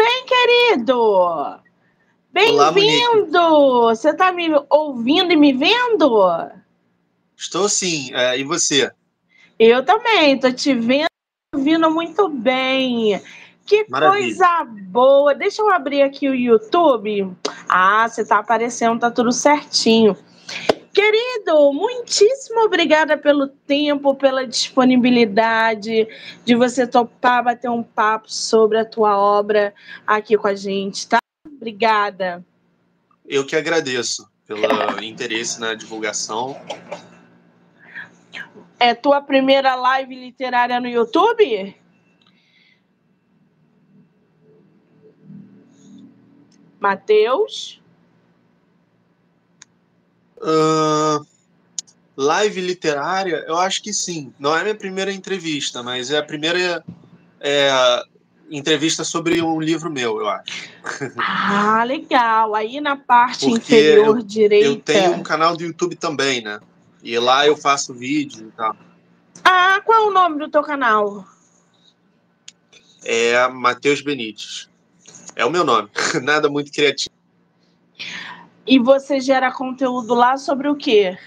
bem, querido? Bem-vindo! Você está me ouvindo e me vendo? Estou sim. É, e você? Eu também. Estou te vendo e ouvindo muito bem. Que Maravilha. coisa boa. Deixa eu abrir aqui o YouTube. Ah, você está aparecendo, tá tudo certinho. Querido, muitíssimo obrigada pelo tempo, pela disponibilidade de você topar bater um papo sobre a tua obra aqui com a gente, tá? Obrigada. Eu que agradeço pelo interesse na divulgação. É tua primeira live literária no YouTube? Matheus? Uh, live literária, eu acho que sim. Não é minha primeira entrevista, mas é a primeira é, entrevista sobre um livro meu, eu acho. Ah, legal. Aí na parte Porque inferior eu, direita. Eu tenho um canal do YouTube também, né? E lá eu faço vídeo e tal. Ah, qual é o nome do teu canal? É Matheus Benites. É o meu nome. Nada muito criativo. E você gera conteúdo lá sobre o quê?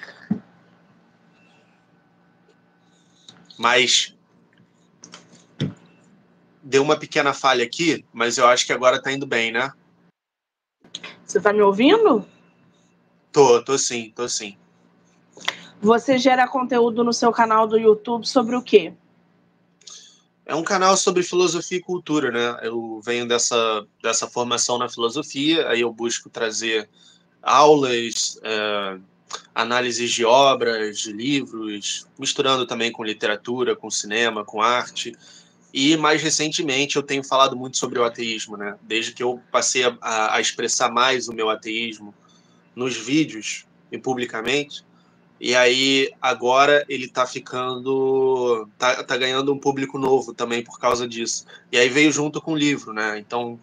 Mas deu uma pequena falha aqui, mas eu acho que agora tá indo bem, né? Você tá me ouvindo? Tô, tô sim, tô sim. Você gera conteúdo no seu canal do YouTube sobre o quê? É um canal sobre filosofia e cultura, né? Eu venho dessa, dessa formação na filosofia, aí eu busco trazer aulas, é, análises de obras, de livros, misturando também com literatura, com cinema, com arte. E mais recentemente eu tenho falado muito sobre o ateísmo, né? Desde que eu passei a, a expressar mais o meu ateísmo nos vídeos e publicamente. E aí agora ele tá ficando. Tá, tá ganhando um público novo também por causa disso. E aí veio junto com o livro, né? Então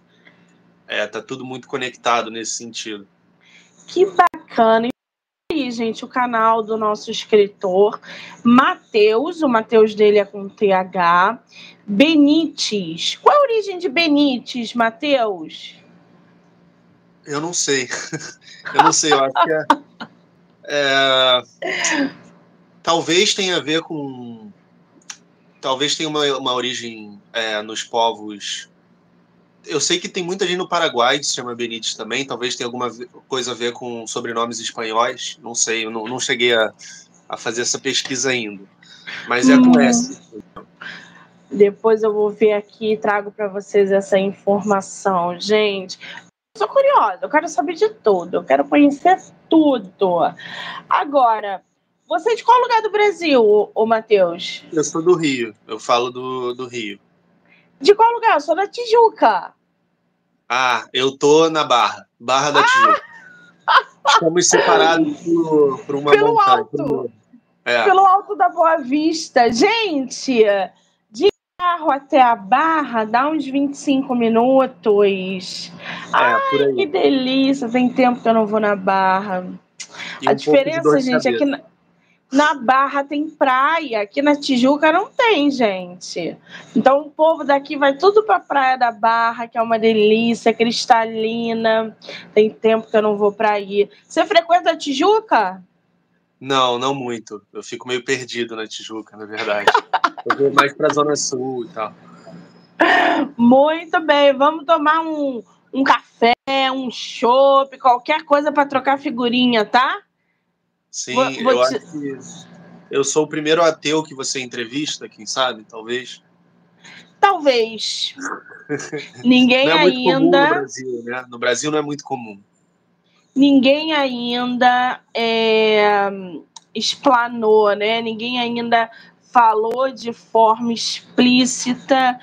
é, tá tudo muito conectado nesse sentido. Que bacana. E aí, gente, o canal do nosso escritor Matheus, o Matheus dele é com TH. Benites. Qual a origem de Benites, Matheus? Eu não sei. Eu não sei, eu acho que é, é, talvez tenha a ver com. Talvez tenha uma, uma origem é, nos povos eu sei que tem muita gente no Paraguai que se chama Benítez também, talvez tenha alguma coisa a ver com sobrenomes espanhóis, não sei, eu não, não cheguei a, a fazer essa pesquisa ainda. Mas é com hum. S. Depois eu vou ver aqui e trago para vocês essa informação. Gente, eu sou curiosa, eu quero saber de tudo, eu quero conhecer tudo. Agora, você é de qual lugar do Brasil, ô Matheus? Eu sou do Rio, eu falo do, do Rio. De qual lugar? Eu sou da Tijuca. Ah, eu tô na Barra. Barra da ah! Tijuca. Estamos separados por, por uma Pelo montanha. Alto. É. Pelo alto da Boa Vista. Gente, de carro até a Barra dá uns 25 minutos. É, Ai, que delícia. Tem tempo que eu não vou na Barra. E a um diferença, gente, é que na Barra tem praia, aqui na Tijuca não tem, gente. Então o povo daqui vai tudo para a Praia da Barra, que é uma delícia, cristalina. Tem tempo que eu não vou para aí. Você frequenta a Tijuca? Não, não muito. Eu fico meio perdido na Tijuca, na verdade. eu vou mais para a Zona Sul e tal. Muito bem, vamos tomar um, um café, um chopp, qualquer coisa para trocar figurinha, tá? Sim, vou, vou eu te... acho que eu sou o primeiro ateu que você entrevista, quem sabe, talvez. Talvez. Ninguém não é muito ainda. Comum no Brasil, né? No Brasil não é muito comum. Ninguém ainda é, explanou, né? Ninguém ainda falou de forma explícita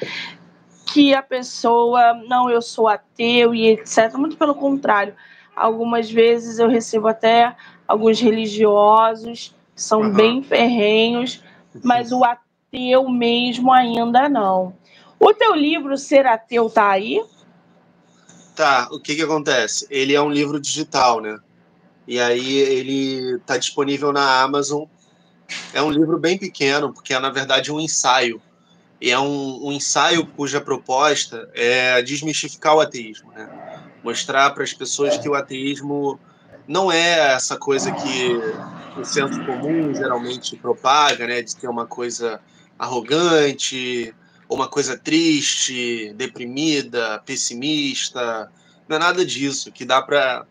que a pessoa, não, eu sou ateu e etc. Muito pelo contrário. Algumas vezes eu recebo até alguns religiosos são uhum. bem ferrenhos, mas o ateu mesmo ainda não. O teu livro Ser Ateu tá aí? Tá, o que que acontece? Ele é um livro digital, né? E aí ele tá disponível na Amazon. É um livro bem pequeno, porque é na verdade um ensaio. e é um, um ensaio cuja proposta é desmistificar o ateísmo, né? Mostrar para as pessoas que o ateísmo não é essa coisa que o senso comum geralmente propaga, né? De ter uma coisa arrogante, uma coisa triste, deprimida, pessimista. Não é nada disso, que dá para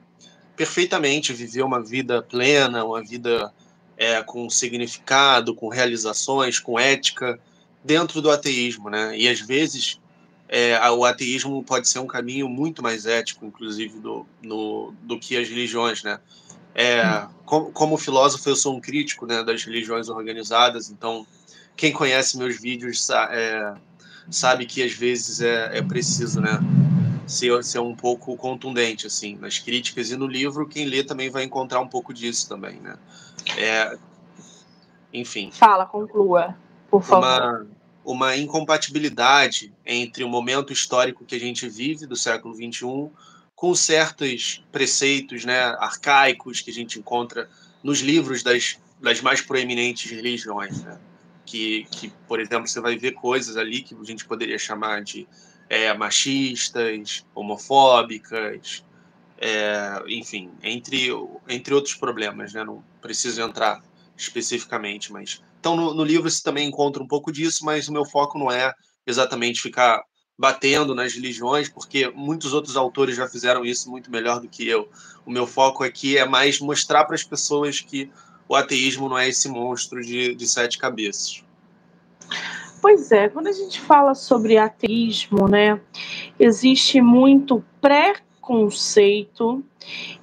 perfeitamente viver uma vida plena, uma vida é, com significado, com realizações, com ética, dentro do ateísmo, né? E às vezes é, o ateísmo pode ser um caminho muito mais ético, inclusive, do, no, do que as religiões, né? É, como, como filósofo, eu sou um crítico né, das religiões organizadas, então quem conhece meus vídeos é, sabe que às vezes é, é preciso, né? Ser, ser um pouco contundente, assim, nas críticas e no livro, quem lê também vai encontrar um pouco disso também, né? É, enfim. Fala, conclua, por favor. Uma, uma incompatibilidade entre o momento histórico que a gente vive, do século XXI, com certos preceitos né, arcaicos que a gente encontra nos livros das, das mais proeminentes religiões. Né? Que, que, por exemplo, você vai ver coisas ali que a gente poderia chamar de é, machistas, homofóbicas, é, enfim, entre, entre outros problemas. Né? Não preciso entrar especificamente, mas então, no, no livro você também encontra um pouco disso, mas o meu foco não é exatamente ficar batendo nas religiões, porque muitos outros autores já fizeram isso muito melhor do que eu. O meu foco aqui é mais mostrar para as pessoas que o ateísmo não é esse monstro de, de sete cabeças. Pois é, quando a gente fala sobre ateísmo, né, existe muito preconceito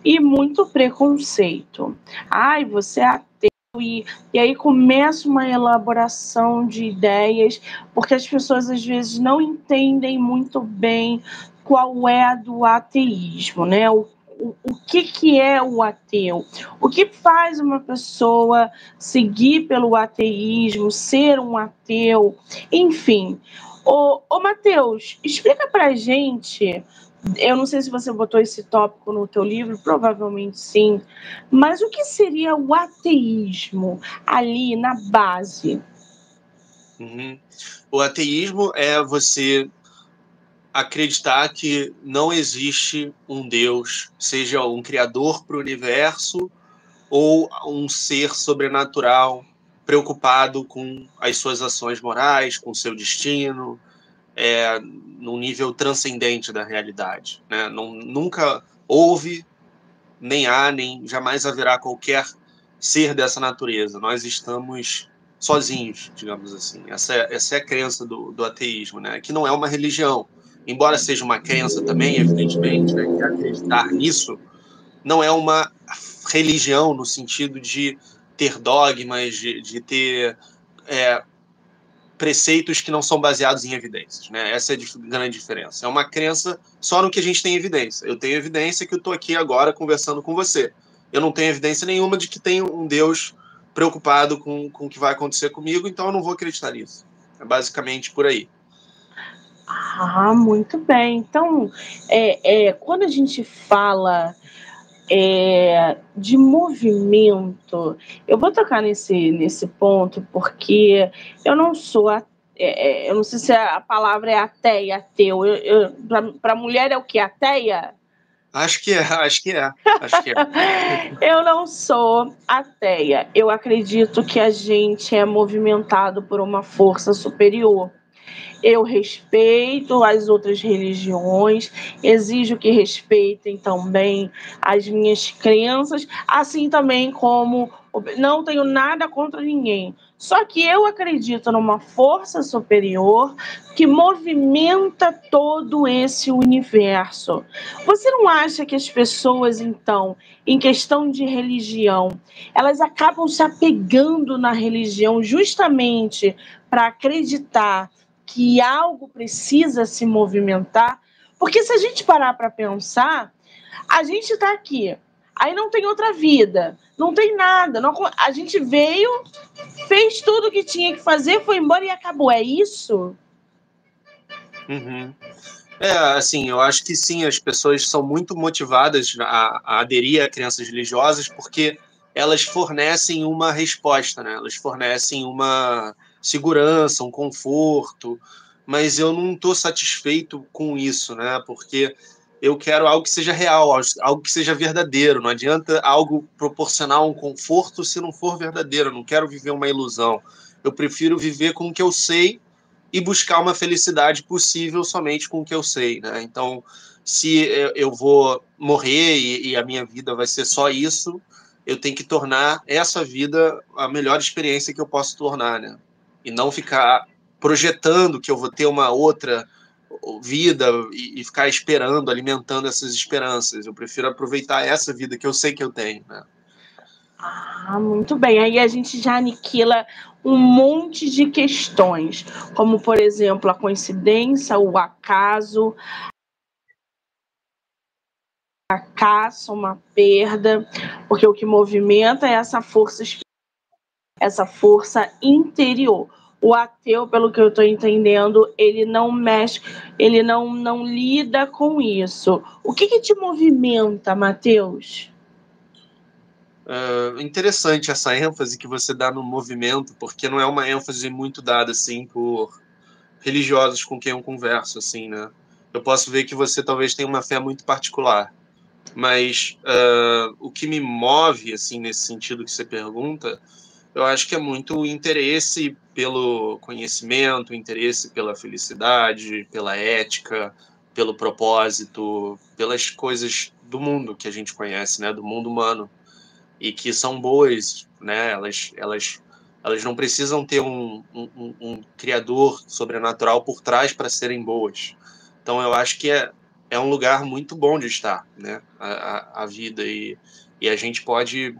e muito preconceito. Ai, você é ateu e, e aí começa uma elaboração de ideias, porque as pessoas às vezes não entendem muito bem qual é a do ateísmo, né? O, o, que, que é o ateu? O que faz uma pessoa seguir pelo ateísmo, ser um ateu? Enfim. Ô, Matheus, explica pra gente eu não sei se você botou esse tópico no teu livro, provavelmente sim. Mas o que seria o ateísmo ali na base? Uhum. O ateísmo é você acreditar que não existe um Deus, seja um criador para o universo ou um ser sobrenatural preocupado com as suas ações morais, com seu destino, é, num nível transcendente da realidade. Né? Não, nunca houve, nem há, nem jamais haverá qualquer ser dessa natureza. Nós estamos sozinhos, digamos assim. Essa é, essa é a crença do, do ateísmo, né? que não é uma religião. Embora seja uma crença também, evidentemente, né? que acreditar nisso não é uma religião no sentido de ter dogmas, de, de ter é, preceitos que não são baseados em evidências. Né? Essa é a grande diferença. É uma crença só no que a gente tem evidência. Eu tenho evidência que eu estou aqui agora conversando com você. Eu não tenho evidência nenhuma de que tem um Deus preocupado com, com o que vai acontecer comigo, então eu não vou acreditar nisso. É basicamente por aí. Ah, muito bem. Então, é, é, quando a gente fala é, de movimento. Eu vou tocar nesse, nesse ponto porque eu não sou a, é, é eu não sei se a palavra é ateia, ateu. Para mulher é o que? Ateia? Acho que é, acho que é. Acho que é. eu não sou ateia. Eu acredito que a gente é movimentado por uma força superior. Eu respeito as outras religiões, exijo que respeitem também as minhas crenças, assim também como não tenho nada contra ninguém. Só que eu acredito numa força superior que movimenta todo esse universo. Você não acha que as pessoas, então, em questão de religião, elas acabam se apegando na religião justamente para acreditar que algo precisa se movimentar, porque se a gente parar para pensar, a gente está aqui, aí não tem outra vida, não tem nada, não, a gente veio, fez tudo o que tinha que fazer, foi embora e acabou, é isso? Uhum. É, assim, eu acho que sim, as pessoas são muito motivadas a, a aderir a crenças religiosas porque elas fornecem uma resposta, né? Elas fornecem uma segurança, um conforto, mas eu não estou satisfeito com isso, né? Porque eu quero algo que seja real, algo que seja verdadeiro. Não adianta algo proporcionar um conforto se não for verdadeiro. Eu não quero viver uma ilusão. Eu prefiro viver com o que eu sei e buscar uma felicidade possível somente com o que eu sei, né? Então, se eu vou morrer e, e a minha vida vai ser só isso, eu tenho que tornar essa vida a melhor experiência que eu posso tornar, né? E não ficar projetando que eu vou ter uma outra vida e, e, ficar esperando, alimentando essas esperanças. Eu prefiro aproveitar essa vida que eu sei que eu tenho. Né? Ah, muito bem. Aí a gente já aniquila um monte de questões, como por exemplo a coincidência, o acaso, fracasso, uma perda, porque o que movimenta é essa força essa força interior o ateu, pelo que eu estou entendendo, ele não mexe, ele não, não lida com isso. O que, que te movimenta, Mateus? Uh, interessante essa ênfase que você dá no movimento, porque não é uma ênfase muito dada assim por religiosos com quem eu converso, assim, né? Eu posso ver que você talvez tenha uma fé muito particular, mas uh, o que me move, assim, nesse sentido que você pergunta, eu acho que é muito interesse pelo conhecimento, interesse pela felicidade, pela ética, pelo propósito, pelas coisas do mundo que a gente conhece, né, do mundo humano e que são boas, né? Elas, elas, elas não precisam ter um, um, um criador sobrenatural por trás para serem boas. Então eu acho que é, é um lugar muito bom de estar, né? A, a, a vida e, e a gente pode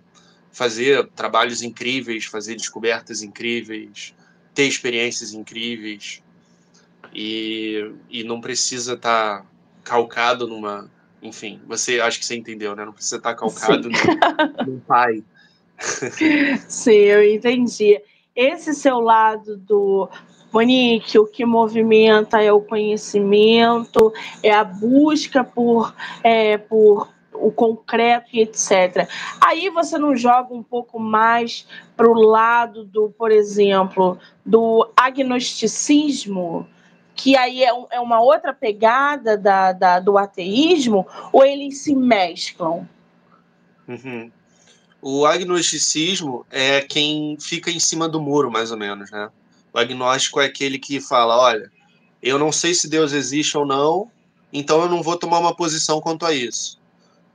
fazer trabalhos incríveis, fazer descobertas incríveis, ter experiências incríveis e, e não precisa estar tá calcado numa, enfim, você acho que você entendeu, né? Não precisa estar tá calcado num, pai. Sim, eu entendi. Esse seu lado do Monique, o que movimenta é o conhecimento, é a busca por, é, por o concreto e etc. Aí você não joga um pouco mais para o lado do, por exemplo, do agnosticismo, que aí é, um, é uma outra pegada da, da, do ateísmo, ou eles se mesclam? Uhum. O agnosticismo é quem fica em cima do muro, mais ou menos, né? O agnóstico é aquele que fala, olha, eu não sei se Deus existe ou não, então eu não vou tomar uma posição quanto a isso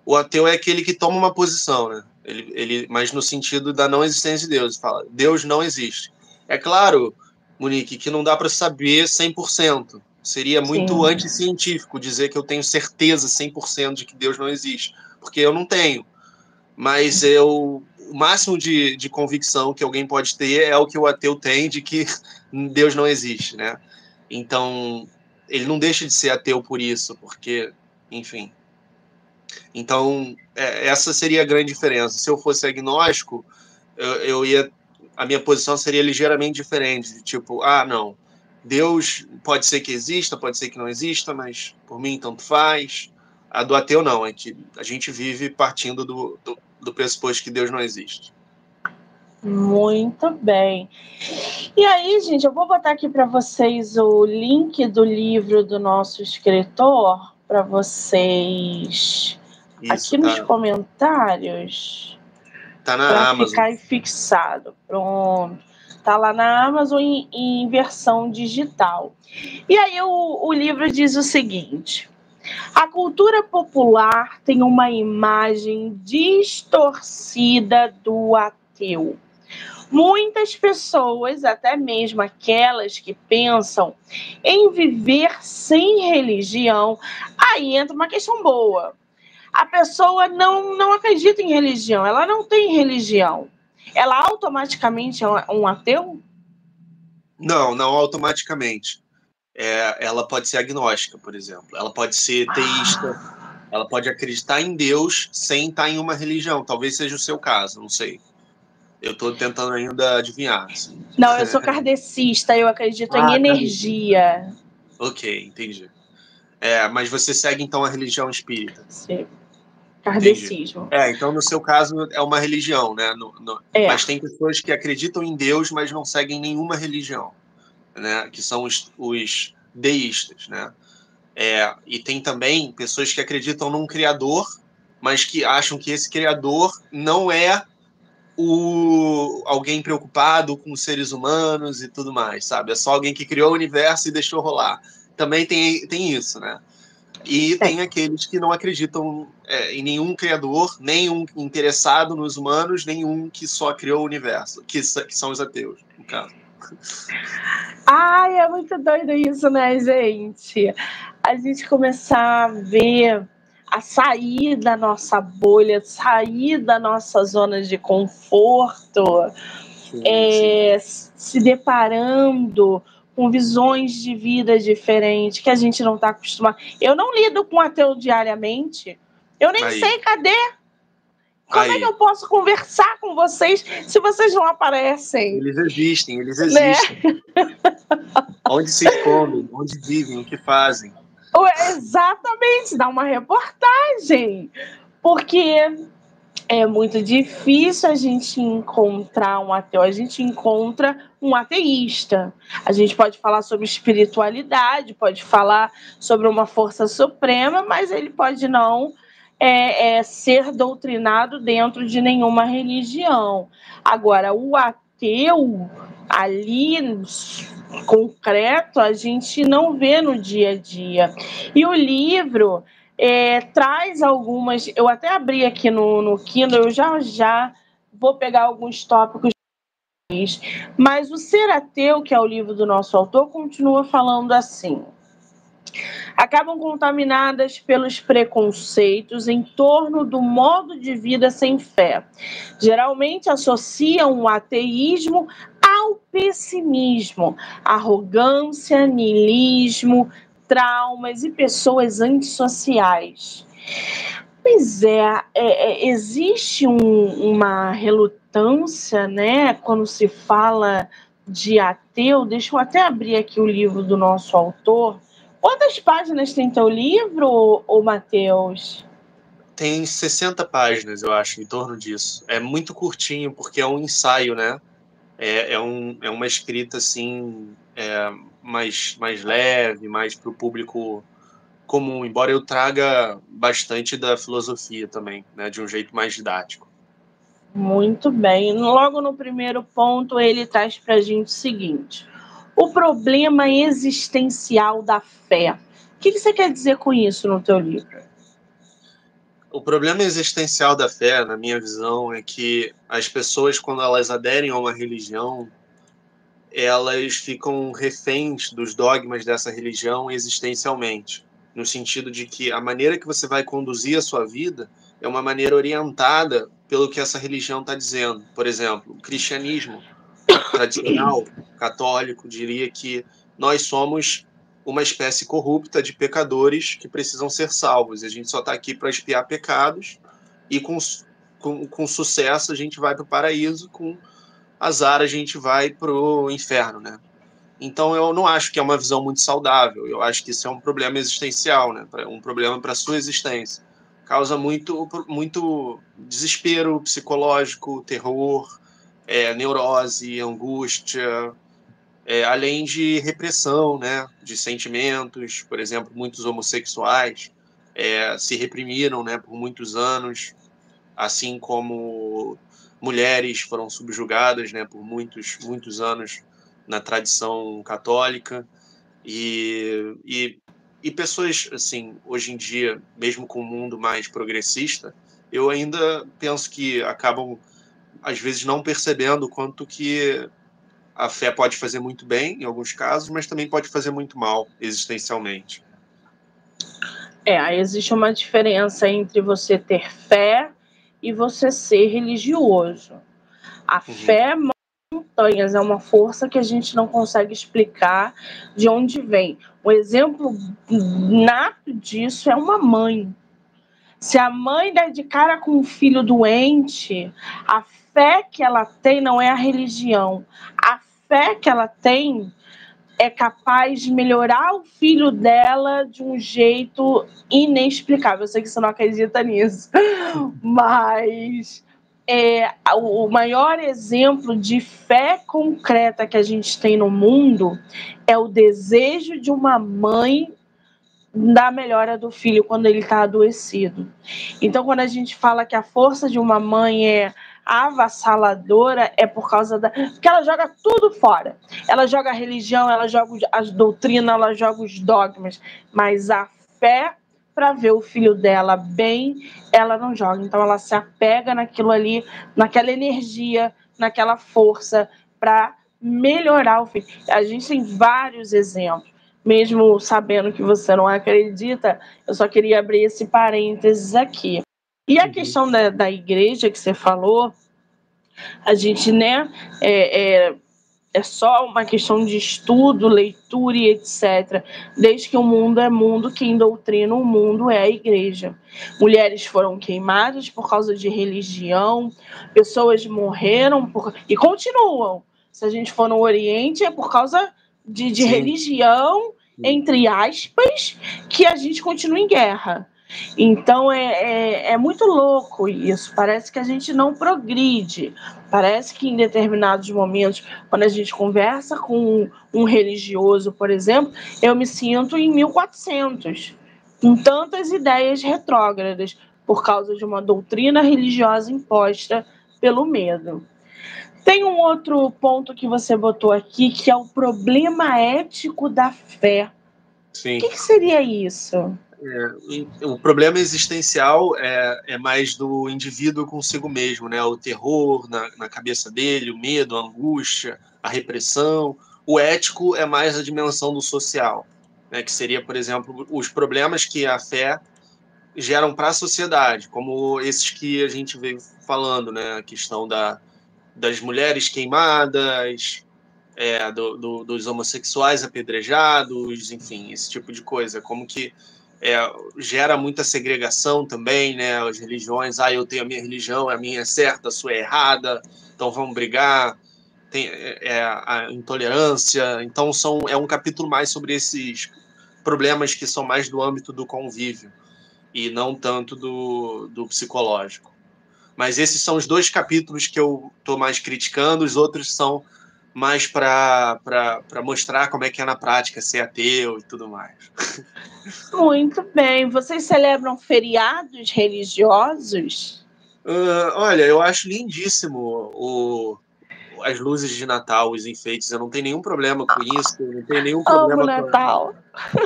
o ateu é aquele que toma uma posição, né? Ele, ele, mas no sentido da não existência de Deus. Fala, Deus não existe. É claro, Monique, que não dá para saber 100%. Seria muito Sim. anticientífico dizer que eu tenho certeza 100% de que Deus não existe, porque eu não tenho. Mas eu, o máximo de, de convicção que alguém pode ter é o que o ateu tem de que Deus não existe, né? Então, ele não deixa de ser ateu por isso, porque, enfim, então, é, essa seria a grande diferença. Se eu fosse agnóstico, eu, eu, ia. A minha posição seria ligeiramente diferente. Tipo, ah, não. Deus pode ser que exista, pode ser que não exista, mas por mim tanto faz. A do ateu não, é que a gente vive partindo do, do, do pressuposto que Deus não existe. Muito bem. E aí, gente, eu vou botar aqui para vocês o link do livro do nosso escritor para vocês isso, aqui tá. nos comentários. Tá na pra Amazon. ficar fixado. Pronto. Tá lá na Amazon em, em versão digital. E aí o, o livro diz o seguinte: a cultura popular tem uma imagem distorcida do ateu. Muitas pessoas, até mesmo aquelas que pensam em viver sem religião, aí entra uma questão boa a pessoa não, não acredita em religião, ela não tem religião. Ela automaticamente é um ateu? Não, não automaticamente. É, ela pode ser agnóstica, por exemplo. Ela pode ser teísta. Ah. Ela pode acreditar em Deus sem estar em uma religião. Talvez seja o seu caso, não sei. Eu estou tentando ainda adivinhar. Assim. Não, eu sou kardecista, eu acredito ah, em energia. Ok, entendi. É, mas você segue então a religião espírita? Sim. Kardecismo. É, então no seu caso é uma religião, né? No, no, é. Mas tem pessoas que acreditam em Deus, mas não seguem nenhuma religião, né? Que são os, os deístas, né? É, e tem também pessoas que acreditam num criador, mas que acham que esse criador não é o alguém preocupado com seres humanos e tudo mais, sabe? É só alguém que criou o universo e deixou rolar. Também tem, tem isso, né? E é. tem aqueles que não acreditam é, em nenhum criador, nenhum interessado nos humanos, nenhum que só criou o universo, que, que são os ateus, no caso. Ai, é muito doido isso, né, gente? A gente começar a ver a sair da nossa bolha, sair da nossa zona de conforto, sim, é, sim. se deparando com visões de vida diferentes que a gente não está acostumado. Eu não lido com ateu diariamente. Eu nem Aí. sei cadê. Como Aí. é que eu posso conversar com vocês se vocês não aparecem? Eles existem, eles né? existem. Né? onde se escondem, onde vivem, o que fazem. Exatamente, dá uma reportagem. Porque é muito difícil a gente encontrar um ateu, a gente encontra um ateísta. A gente pode falar sobre espiritualidade, pode falar sobre uma força suprema, mas ele pode não é, é, ser doutrinado dentro de nenhuma religião. Agora, o ateu ali concreto a gente não vê no dia a dia. E o livro é, traz algumas. Eu até abri aqui no, no Kindle, eu já já vou pegar alguns tópicos. Mas o Ser Ateu, que é o livro do nosso autor, continua falando assim. Acabam contaminadas pelos preconceitos em torno do modo de vida sem fé. Geralmente associam o ateísmo ao pessimismo, arrogância, niilismo, traumas e pessoas antissociais. Pois é, é, é existe um, uma relutância, né, quando se fala de ateu. Deixa eu até abrir aqui o livro do nosso autor. Quantas páginas tem teu livro, ô Matheus? Tem 60 páginas, eu acho, em torno disso. É muito curtinho, porque é um ensaio, né? É, é, um, é uma escrita, assim, é, mais, mais leve, mais para o público comum, embora eu traga bastante da filosofia também, né, de um jeito mais didático. Muito bem. Logo no primeiro ponto, ele traz para a gente o seguinte: o problema existencial da fé. O que, que você quer dizer com isso no teu livro? O problema existencial da fé, na minha visão, é que as pessoas, quando elas aderem a uma religião, elas ficam reféns dos dogmas dessa religião existencialmente, no sentido de que a maneira que você vai conduzir a sua vida é uma maneira orientada pelo que essa religião está dizendo. Por exemplo, o cristianismo tradicional católico diria que nós somos uma espécie corrupta de pecadores que precisam ser salvos. A gente só está aqui para expiar pecados e com, com, com sucesso a gente vai para o paraíso, com azar a gente vai para o inferno, né? Então eu não acho que é uma visão muito saudável. Eu acho que isso é um problema existencial, né? Um problema para sua existência. Causa muito, muito desespero psicológico, terror, é, neurose, angústia, é, além de repressão, né? De sentimentos. Por exemplo, muitos homossexuais é, se reprimiram, né? Por muitos anos, assim como mulheres foram subjugadas né, por muitos, muitos anos na tradição católica. E, e, e pessoas assim hoje em dia mesmo com o um mundo mais progressista eu ainda penso que acabam às vezes não percebendo o quanto que a fé pode fazer muito bem em alguns casos mas também pode fazer muito mal existencialmente. É existe uma diferença entre você ter fé e você ser religioso. A uhum. fé montanhas é uma força que a gente não consegue explicar de onde vem. Um exemplo nato disso é uma mãe. Se a mãe der de cara com um filho doente, a fé que ela tem não é a religião. A fé que ela tem é capaz de melhorar o filho dela de um jeito inexplicável. Eu sei que você não acredita nisso, mas é, o maior exemplo de fé concreta que a gente tem no mundo é o desejo de uma mãe da melhora do filho quando ele está adoecido. Então, quando a gente fala que a força de uma mãe é avassaladora, é por causa da. Porque ela joga tudo fora. Ela joga a religião, ela joga as doutrinas, ela joga os dogmas. Mas a fé para ver o filho dela bem, ela não joga. Então ela se apega naquilo ali, naquela energia, naquela força para melhorar o filho. A gente tem vários exemplos. Mesmo sabendo que você não acredita, eu só queria abrir esse parênteses aqui. E a questão da, da igreja que você falou, a gente, né, é, é é só uma questão de estudo, leitura e etc. Desde que o mundo é mundo, quem doutrina o mundo é a igreja. Mulheres foram queimadas por causa de religião, pessoas morreram por... e continuam. Se a gente for no Oriente, é por causa de, de religião, entre aspas, que a gente continua em guerra. Então é, é, é, muito louco isso. Parece que a gente não progride. Parece que em determinados momentos, quando a gente conversa com um religioso, por exemplo, eu me sinto em 1400, com tantas ideias retrógradas, por causa de uma doutrina religiosa imposta pelo medo. Tem um outro ponto que você botou aqui, que é o problema ético da fé. Sim. O que, que seria isso? É, o problema existencial é, é mais do indivíduo consigo mesmo, né? O terror na, na cabeça dele, o medo, a angústia, a repressão. O ético é mais a dimensão do social, né? Que seria, por exemplo, os problemas que a fé geram para a sociedade, como esses que a gente veio falando, né? A questão da, das mulheres queimadas, é, do, do, dos homossexuais apedrejados, enfim, esse tipo de coisa. Como que é, gera muita segregação também, né? As religiões, ah, eu tenho a minha religião, a minha é certa, a sua é errada, então vamos brigar. Tem é, é, a intolerância, então são é um capítulo mais sobre esses problemas que são mais do âmbito do convívio e não tanto do, do psicológico. Mas esses são os dois capítulos que eu estou mais criticando, os outros são mais para mostrar como é que é na prática ser ateu e tudo mais. Muito bem. Vocês celebram feriados religiosos? Uh, olha, eu acho lindíssimo o, as luzes de Natal, os enfeites. Eu não tenho nenhum problema com isso. Não tenho nenhum problema Amo Natal.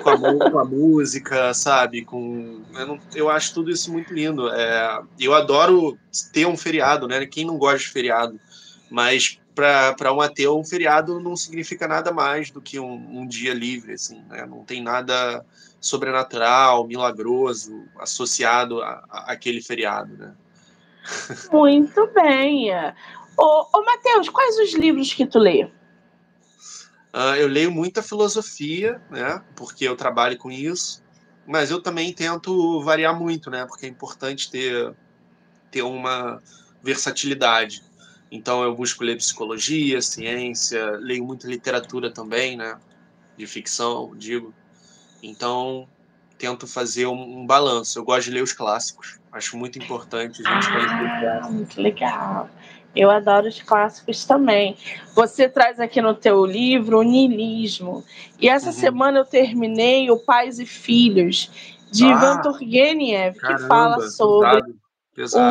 Com, a, com a música, sabe? Com, eu, não, eu acho tudo isso muito lindo. É, eu adoro ter um feriado, né? Quem não gosta de feriado? Mas para um ateu, um feriado não significa nada mais do que um, um dia livre, assim, né? Não tem nada sobrenatural, milagroso associado a, a aquele feriado, né? Muito bem. Ô, ô Matheus, quais os livros que tu lê? Uh, eu leio muita filosofia, né? Porque eu trabalho com isso, mas eu também tento variar muito, né? Porque é importante ter, ter uma versatilidade. Então eu busco ler psicologia, ciência, leio muita literatura também, né? De ficção, digo. Então tento fazer um, um balanço. Eu gosto de ler os clássicos. Acho muito importante a gente ah, Muito legal. Eu adoro os clássicos também. Você traz aqui no teu livro o niilismo. E essa uhum. semana eu terminei o Pais e Filhos, de ah, Ivan Turgenev, que fala sobre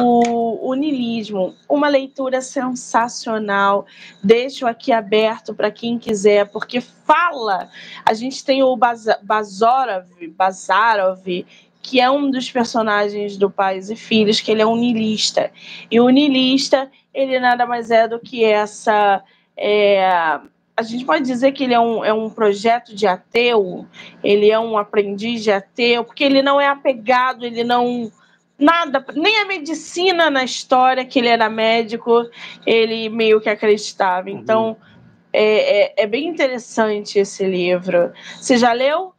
o, o niilismo, uma leitura sensacional. Deixo aqui aberto para quem quiser, porque fala. A gente tem o Bazarov, Bazarov, que é um dos personagens do Pais e Filhos, que ele é um niilista. E o niilista, ele nada mais é do que essa. É, a gente pode dizer que ele é um, é um projeto de ateu, ele é um aprendiz de ateu, porque ele não é apegado, ele não nada, nem a medicina na história, que ele era médico, ele meio que acreditava. Uhum. Então, é, é, é, bem interessante esse livro. Você já leu?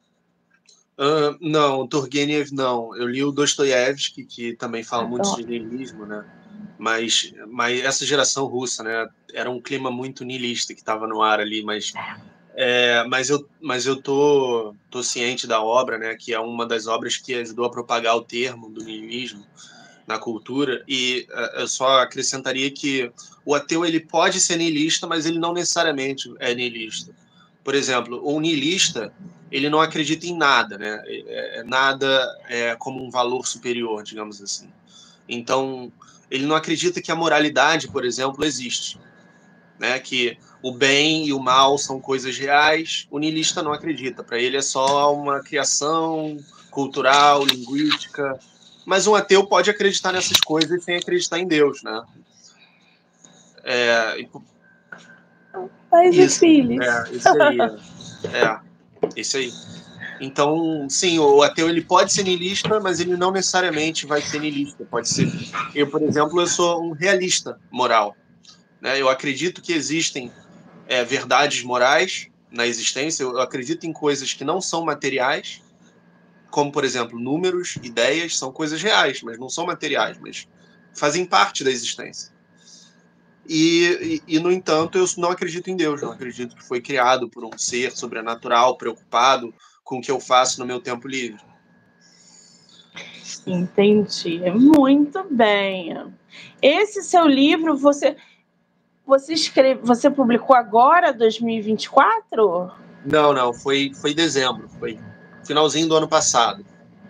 Uh, não, Turgenev não. Eu li o Dostoiévski, que também fala muito de niilismo, né? Mas, mas essa geração russa, né? Era um clima muito niilista que estava no ar ali, mas É, mas eu, mas eu tô, tô ciente da obra, né, que é uma das obras que ajudou a propagar o termo do niilismo na cultura, e uh, eu só acrescentaria que o ateu ele pode ser niilista, mas ele não necessariamente é niilista. Por exemplo, o niilista ele não acredita em nada, né? É, é, nada é como um valor superior, digamos assim. Então, ele não acredita que a moralidade, por exemplo, existe, né? Que o bem e o mal são coisas reais. O niilista não acredita. Para ele é só uma criação cultural, linguística. Mas um ateu pode acreditar nessas coisas sem acreditar em Deus, né? É, Pais e filhos. É, isso aí. é, isso aí. Então, sim, o ateu ele pode ser niilista, mas ele não necessariamente vai ser niilista. Pode ser. Eu, por exemplo, eu sou um realista moral. Né? Eu acredito que existem é, verdades morais na existência. Eu acredito em coisas que não são materiais, como, por exemplo, números, ideias, são coisas reais, mas não são materiais, mas fazem parte da existência. E, e, e, no entanto, eu não acredito em Deus, não acredito que foi criado por um ser sobrenatural, preocupado com o que eu faço no meu tempo livre. Entendi. Muito bem. Esse seu livro, você você escreve, você publicou agora, 2024? Não, não, foi foi dezembro, foi finalzinho do ano passado.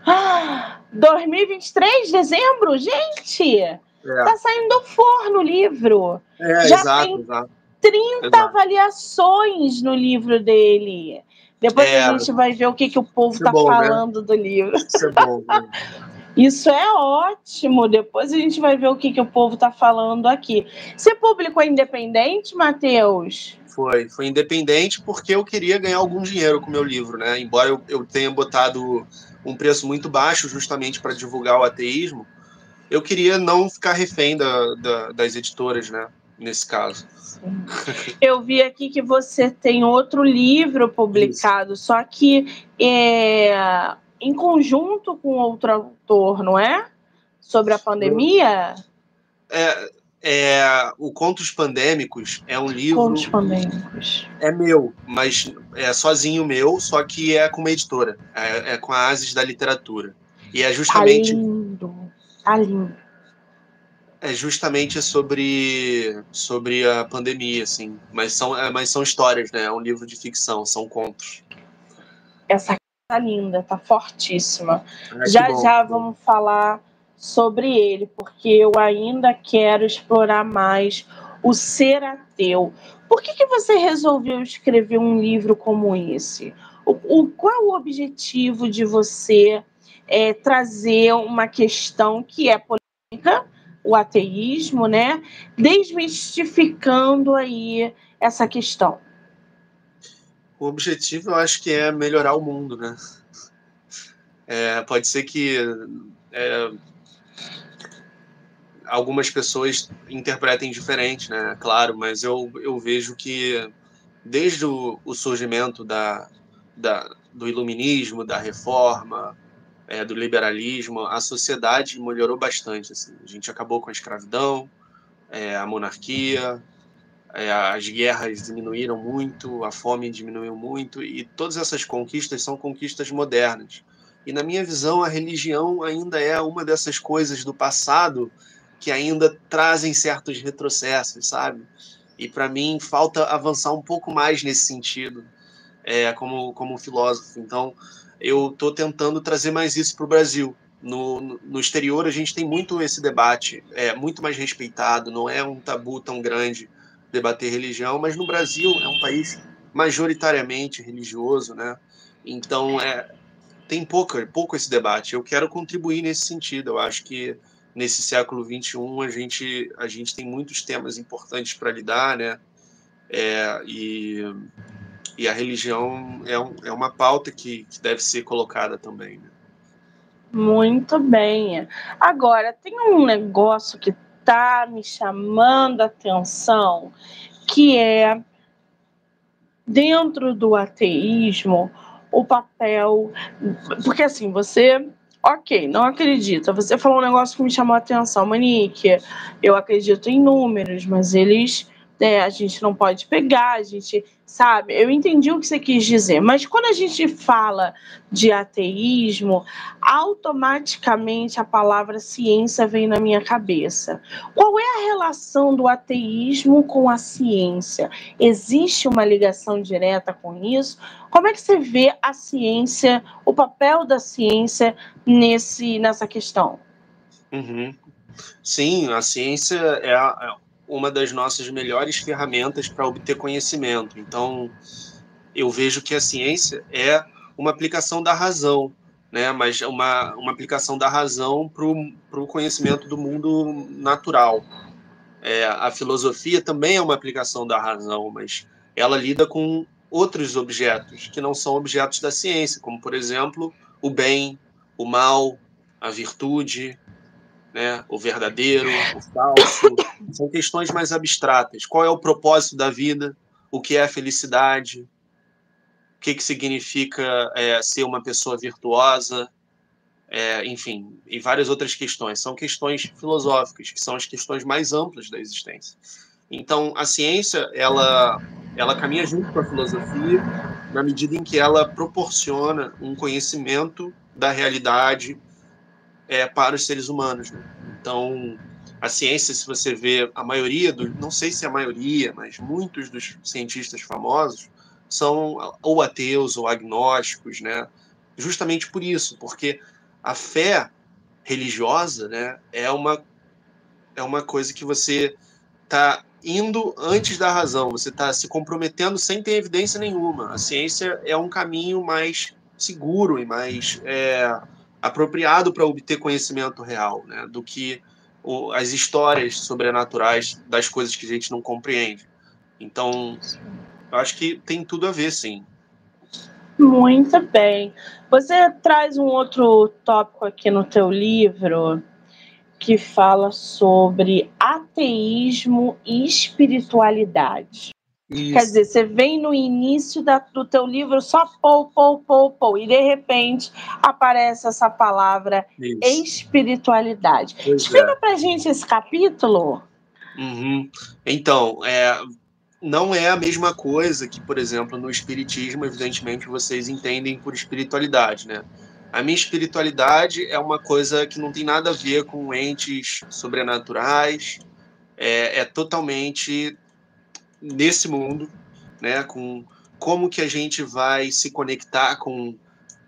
Ah, 2023, dezembro, gente. É. Tá saindo do forno o livro. É, Já exato, tem exato. 30 exato. avaliações no livro dele. Depois é, a gente vai ver o que, que o povo está é né? falando né? do livro. Isso é bom. Né? Isso é ótimo. Depois a gente vai ver o que, que o povo está falando aqui. Você publicou independente, Matheus? Foi, foi independente porque eu queria ganhar algum dinheiro com o meu livro, né? Embora eu, eu tenha botado um preço muito baixo justamente para divulgar o ateísmo, eu queria não ficar refém da, da, das editoras, né? Nesse caso. Eu vi aqui que você tem outro livro publicado, Isso. só que é, em conjunto com outro autor, não é? Sobre a pandemia? É, é, o Contos Pandêmicos é um livro. Contos Pandêmicos. É meu, mas é sozinho meu, só que é com uma editora. É, é com a Asis da Literatura. E é justamente. Tá lindo. Tá lindo. É justamente sobre, sobre a pandemia, assim. Mas são, é, mas são histórias, né? É um livro de ficção, são contos. Essa tá linda, tá fortíssima. já já vamos falar sobre ele, porque eu ainda quero explorar mais o ser ateu. Por que, que você resolveu escrever um livro como esse? O, o qual o objetivo de você é, trazer uma questão que é polêmica, o ateísmo, né? Desmistificando aí essa questão. O objetivo, eu acho que é melhorar o mundo, né? É, pode ser que é, algumas pessoas interpretem diferente, né? Claro, mas eu, eu vejo que desde o, o surgimento da, da, do iluminismo, da reforma, é, do liberalismo, a sociedade melhorou bastante. Assim. A gente acabou com a escravidão, é, a monarquia, as guerras diminuíram muito, a fome diminuiu muito, e todas essas conquistas são conquistas modernas. E na minha visão, a religião ainda é uma dessas coisas do passado que ainda trazem certos retrocessos, sabe? E para mim falta avançar um pouco mais nesse sentido, é, como, como filósofo. Então, eu estou tentando trazer mais isso para o Brasil. No, no, exterior, a gente tem muito esse debate, é muito mais respeitado, não é um tabu tão grande debater religião, mas no Brasil é um país majoritariamente religioso, né? Então, é, tem pouco, pouco esse debate. Eu quero contribuir nesse sentido. Eu acho que nesse século 21 a gente a gente tem muitos temas importantes para lidar, né? É, e, e a religião é, um, é uma pauta que, que deve ser colocada também. Né? Muito bem. Agora, tem um negócio que está me chamando a atenção, que é dentro do ateísmo o papel. Porque assim, você Ok, não acredita. Você falou um negócio que me chamou a atenção, Manique. Eu acredito em números, mas eles né, a gente não pode pegar, a gente sabe? Eu entendi o que você quis dizer, mas quando a gente fala de ateísmo, automaticamente a palavra ciência vem na minha cabeça. Qual é a relação do ateísmo com a ciência? Existe uma ligação direta com isso? Como é que você vê a ciência, o papel da ciência nesse, nessa questão? Uhum. Sim, a ciência é, a, uma das nossas melhores ferramentas para obter conhecimento. Então, eu vejo que a ciência é uma aplicação da razão, né? mas uma, uma aplicação da razão para o conhecimento do mundo natural. É, a filosofia também é uma aplicação da razão, mas ela lida com outros objetos que não são objetos da ciência, como, por exemplo, o bem, o mal, a virtude, né? o verdadeiro, o falso, são questões mais abstratas. Qual é o propósito da vida? O que é a felicidade? O que, que significa é, ser uma pessoa virtuosa? É, enfim, e várias outras questões. São questões filosóficas, que são as questões mais amplas da existência. Então, a ciência, ela, ela caminha junto com a filosofia, na medida em que ela proporciona um conhecimento da realidade, é, para os seres humanos. Né? Então, a ciência, se você vê a maioria dos, não sei se a maioria, mas muitos dos cientistas famosos são ou ateus ou agnósticos, né? Justamente por isso, porque a fé religiosa, né, é uma é uma coisa que você está indo antes da razão, você está se comprometendo sem ter evidência nenhuma. A ciência é um caminho mais seguro e mais é, apropriado para obter conhecimento real, né, do que o, as histórias sobrenaturais das coisas que a gente não compreende. Então, eu acho que tem tudo a ver, sim. Muito bem. Você traz um outro tópico aqui no teu livro que fala sobre ateísmo e espiritualidade. Isso. Quer dizer, você vem no início da, do teu livro só pou, pou, pou, pou, e de repente aparece essa palavra Isso. espiritualidade. Pois Explica é. pra gente esse capítulo. Uhum. Então, é, não é a mesma coisa que, por exemplo, no Espiritismo, evidentemente, vocês entendem por espiritualidade, né? A minha espiritualidade é uma coisa que não tem nada a ver com entes sobrenaturais, é, é totalmente nesse mundo, né, com como que a gente vai se conectar com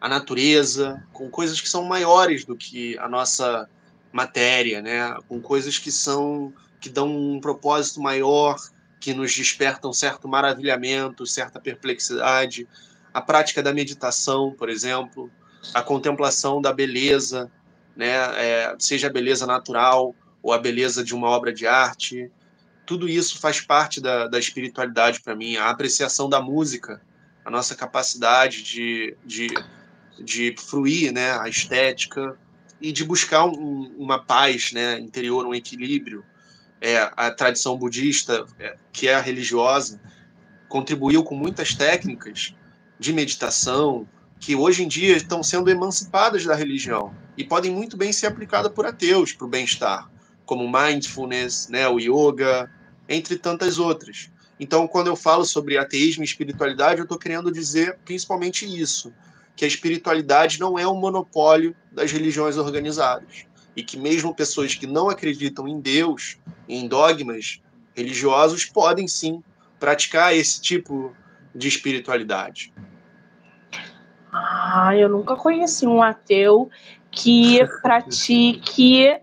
a natureza, com coisas que são maiores do que a nossa matéria, né, com coisas que são que dão um propósito maior, que nos despertam certo maravilhamento, certa perplexidade, a prática da meditação, por exemplo, a contemplação da beleza, né, é, seja a beleza natural ou a beleza de uma obra de arte, tudo isso faz parte da, da espiritualidade para mim, a apreciação da música, a nossa capacidade de, de, de fruir né, a estética e de buscar um, uma paz né, interior, um equilíbrio. É, a tradição budista, é, que é a religiosa, contribuiu com muitas técnicas de meditação que hoje em dia estão sendo emancipadas da religião e podem muito bem ser aplicadas por ateus para o bem-estar como mindfulness, né, o yoga, entre tantas outras. Então, quando eu falo sobre ateísmo e espiritualidade, eu estou querendo dizer principalmente isso, que a espiritualidade não é um monopólio das religiões organizadas e que mesmo pessoas que não acreditam em Deus, em dogmas religiosos, podem sim praticar esse tipo de espiritualidade. Ah, eu nunca conheci um ateu que pratique é,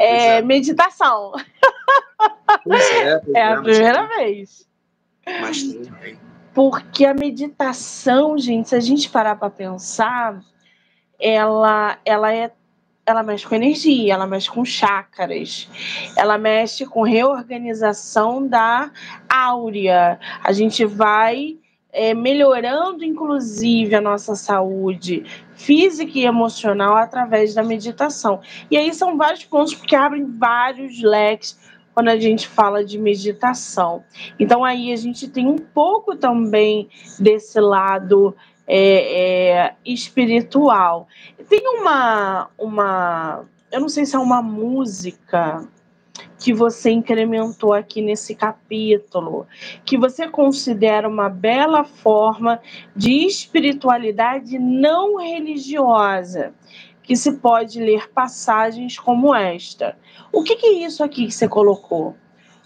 é, é, meditação. Pois é, pois é a primeira vez. Mas. Porque a meditação, gente, se a gente parar para pensar, ela, ela é ela mexe com energia, ela mexe com chakras, ela mexe com reorganização da áurea. A gente vai é, melhorando, inclusive, a nossa saúde física e emocional através da meditação. E aí são vários pontos que abrem vários leques quando a gente fala de meditação. Então aí a gente tem um pouco também desse lado é, é, espiritual. Tem uma, uma, eu não sei se é uma música que você incrementou aqui nesse capítulo, que você considera uma bela forma de espiritualidade não religiosa, que se pode ler passagens como esta. O que, que é isso aqui que você colocou?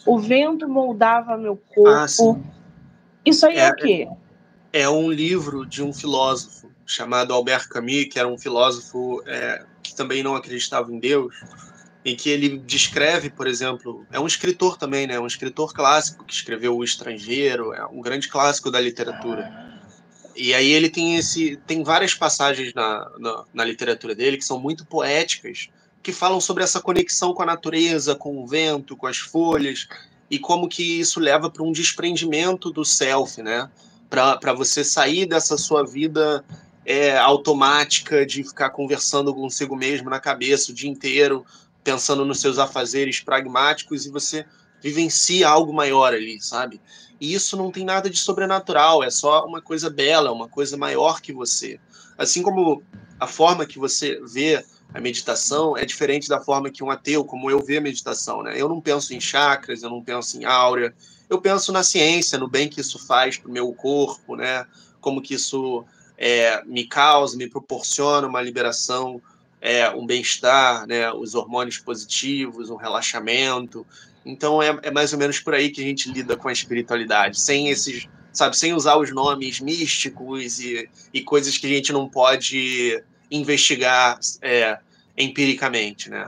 O vento moldava meu corpo. Ah, isso aí é, é o quê? É um livro de um filósofo chamado Albert Camus, que era um filósofo é, que também não acreditava em Deus em que ele descreve, por exemplo, é um escritor também, né? Um escritor clássico que escreveu O Estrangeiro, é um grande clássico da literatura. E aí ele tem esse, tem várias passagens na, na, na literatura dele que são muito poéticas, que falam sobre essa conexão com a natureza, com o vento, com as folhas e como que isso leva para um desprendimento do self, né? Para você sair dessa sua vida é, automática de ficar conversando consigo mesmo na cabeça o dia inteiro, pensando nos seus afazeres pragmáticos e você vivencia algo maior ali, sabe? E isso não tem nada de sobrenatural, é só uma coisa bela, uma coisa maior que você. Assim como a forma que você vê a meditação é diferente da forma que um ateu, como eu, vê a meditação, né? Eu não penso em chakras, eu não penso em áurea, eu penso na ciência, no bem que isso faz para o meu corpo, né? Como que isso é, me causa, me proporciona uma liberação é, um bem-estar, né, os hormônios positivos, um relaxamento. Então é, é mais ou menos por aí que a gente lida com a espiritualidade, sem esses, sabe, sem usar os nomes místicos e, e coisas que a gente não pode investigar é, empiricamente, né?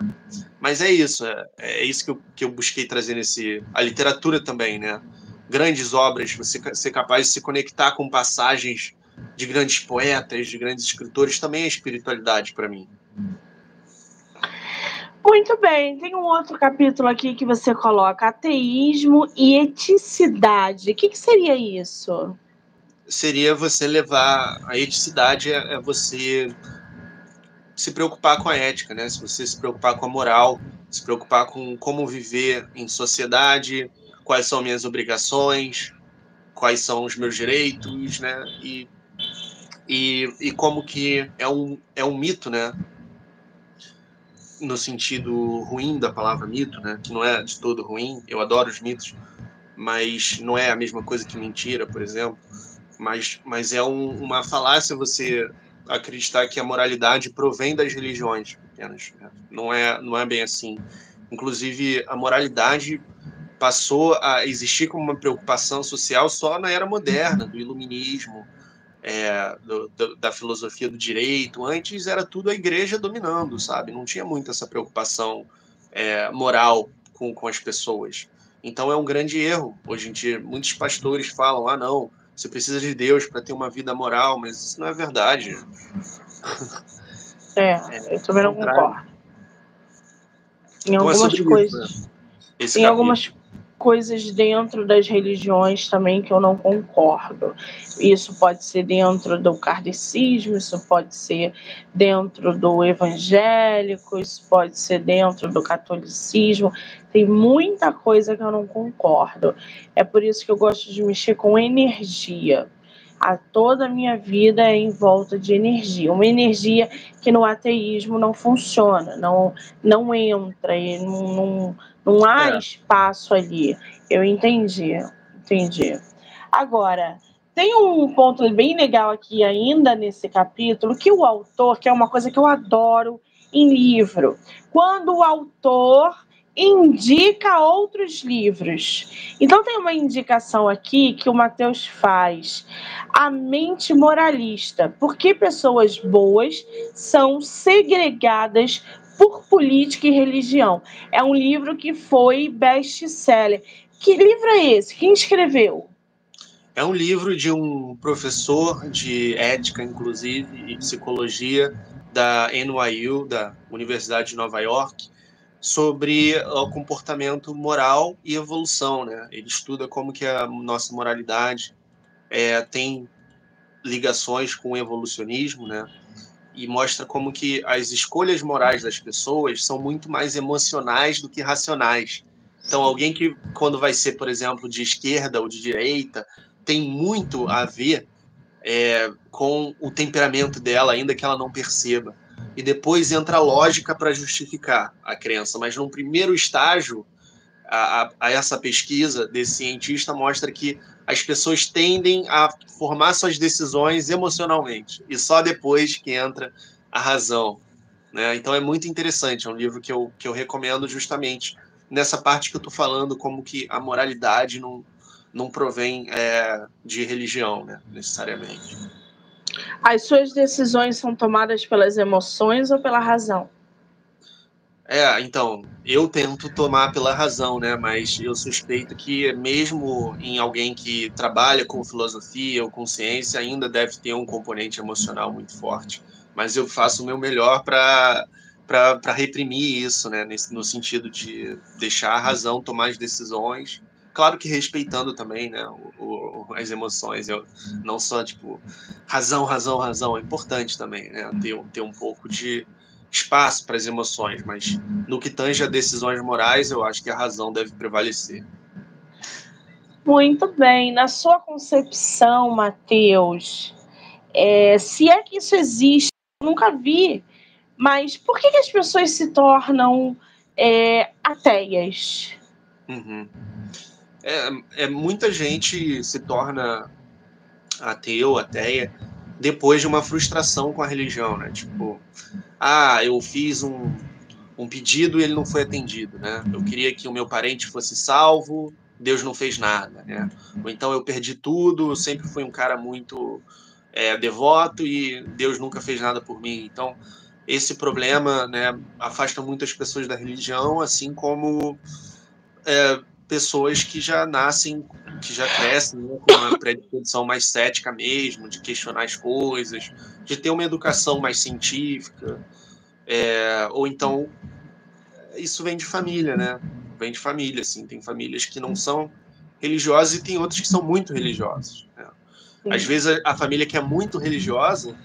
Mas é isso, é, é isso que eu, que eu busquei trazer nesse a literatura também, né? Grandes obras, você ser capaz de se conectar com passagens de grandes poetas, de grandes escritores, também é espiritualidade para mim. Muito bem, tem um outro capítulo aqui que você coloca ateísmo e eticidade. O que, que seria isso? Seria você levar a eticidade é, é você se preocupar com a ética, né? Se você se preocupar com a moral, se preocupar com como viver em sociedade, quais são minhas obrigações, quais são os meus direitos, né? E, e, e como que é um, é um mito, né? No sentido ruim da palavra mito, né? Que não é de todo ruim. Eu adoro os mitos, mas não é a mesma coisa que mentira, por exemplo. Mas, mas é um, uma falácia você acreditar que a moralidade provém das religiões apenas. Né? Não é, não é bem assim. Inclusive, a moralidade passou a existir como uma preocupação social só na era moderna, do iluminismo, é, do, do, da filosofia do direito. Antes era tudo a igreja dominando, sabe? Não tinha muito essa preocupação é, moral com, com as pessoas. Então é um grande erro. Hoje em dia, muitos pastores falam: ah, não, você precisa de Deus para ter uma vida moral, mas isso não é verdade. É, é eu também não concordo. Em então é algumas coisas. Isso, né? em algumas coisas dentro das religiões também que eu não concordo. Isso pode ser dentro do kardecismo, isso pode ser dentro do evangélico, isso pode ser dentro do catolicismo. Tem muita coisa que eu não concordo. É por isso que eu gosto de mexer com energia. A toda a minha vida é em volta de energia. Uma energia que no ateísmo não funciona, não, não entra, não, não não há é. espaço ali. Eu entendi, entendi. Agora, tem um ponto bem legal aqui ainda nesse capítulo, que o autor, que é uma coisa que eu adoro em livro, quando o autor indica outros livros. Então tem uma indicação aqui que o Mateus faz. A mente moralista. Por que pessoas boas são segregadas por Política e Religião. É um livro que foi best-seller. Que livro é esse? Quem escreveu? É um livro de um professor de ética, inclusive, e psicologia da NYU, da Universidade de Nova York, sobre o comportamento moral e evolução. Né? Ele estuda como que a nossa moralidade é, tem ligações com o evolucionismo, né? E mostra como que as escolhas morais das pessoas são muito mais emocionais do que racionais. Então, alguém que, quando vai ser, por exemplo, de esquerda ou de direita, tem muito a ver é, com o temperamento dela, ainda que ela não perceba. E depois entra a lógica para justificar a crença. Mas num primeiro estágio, a, a, essa pesquisa desse cientista mostra que as pessoas tendem a formar suas decisões emocionalmente e só depois que entra a razão. Né? Então é muito interessante, é um livro que eu, que eu recomendo justamente nessa parte que eu estou falando, como que a moralidade não, não provém é, de religião, né, necessariamente. As suas decisões são tomadas pelas emoções ou pela razão? É, então, eu tento tomar pela razão, né? Mas eu suspeito que mesmo em alguém que trabalha com filosofia ou com ciência, ainda deve ter um componente emocional muito forte. Mas eu faço o meu melhor para reprimir isso, né? Nesse, no sentido de deixar a razão tomar as decisões. Claro que respeitando também, né? O, o, as emoções. Eu, não só, tipo, razão, razão, razão. É importante também, né? Ter, ter um pouco de espaço para as emoções, mas no que tange a decisões morais, eu acho que a razão deve prevalecer. Muito bem. Na sua concepção, Matheus, é, se é que isso existe, eu nunca vi, mas por que, que as pessoas se tornam é, ateias? Uhum. É, é, muita gente se torna ateu, ateia, depois de uma frustração com a religião, né? Tipo, ah, eu fiz um, um pedido e ele não foi atendido, né? Eu queria que o meu parente fosse salvo, Deus não fez nada, né? Ou então eu perdi tudo, eu sempre fui um cara muito é, devoto e Deus nunca fez nada por mim. Então, esse problema né, afasta muitas pessoas da religião, assim como é, pessoas que já nascem, que já crescem né, com uma predisposição mais cética mesmo, de questionar as coisas, de ter uma educação mais científica. É, ou então, isso vem de família, né? Vem de família, assim. Tem famílias que não são religiosas e tem outras que são muito religiosas. Né? Às vezes, a, a família que é muito religiosa,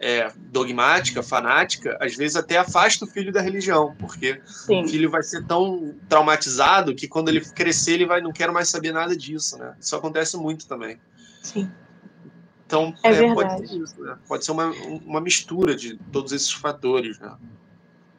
é, dogmática, fanática, às vezes até afasta o filho da religião, porque Sim. o filho vai ser tão traumatizado que quando ele crescer ele vai não quer mais saber nada disso, né? Isso acontece muito também. Sim. Então, é é, pode ser isso, né? Pode ser uma, uma mistura de todos esses fatores, né?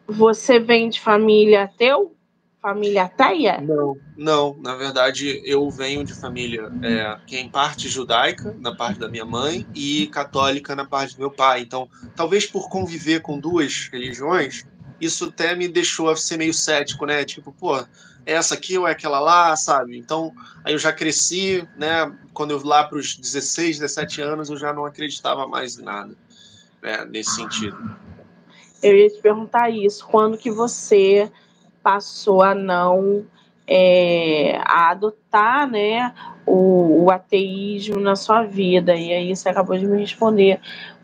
Você vem de família ateu? Família ateia? Não, não. Na verdade, eu venho de família é, que é em parte judaica, na parte da minha mãe, e católica na parte do meu pai. Então, talvez por conviver com duas religiões, isso até me deixou ser meio cético, né? Tipo, pô, essa aqui ou é aquela lá, sabe? Então, aí eu já cresci, né? Quando eu lá para os 16, 17 anos, eu já não acreditava mais em nada, né? Nesse sentido. Eu ia te perguntar isso, quando que você passou a não é, a adotar, né, o, o ateísmo na sua vida? E aí você acabou de me responder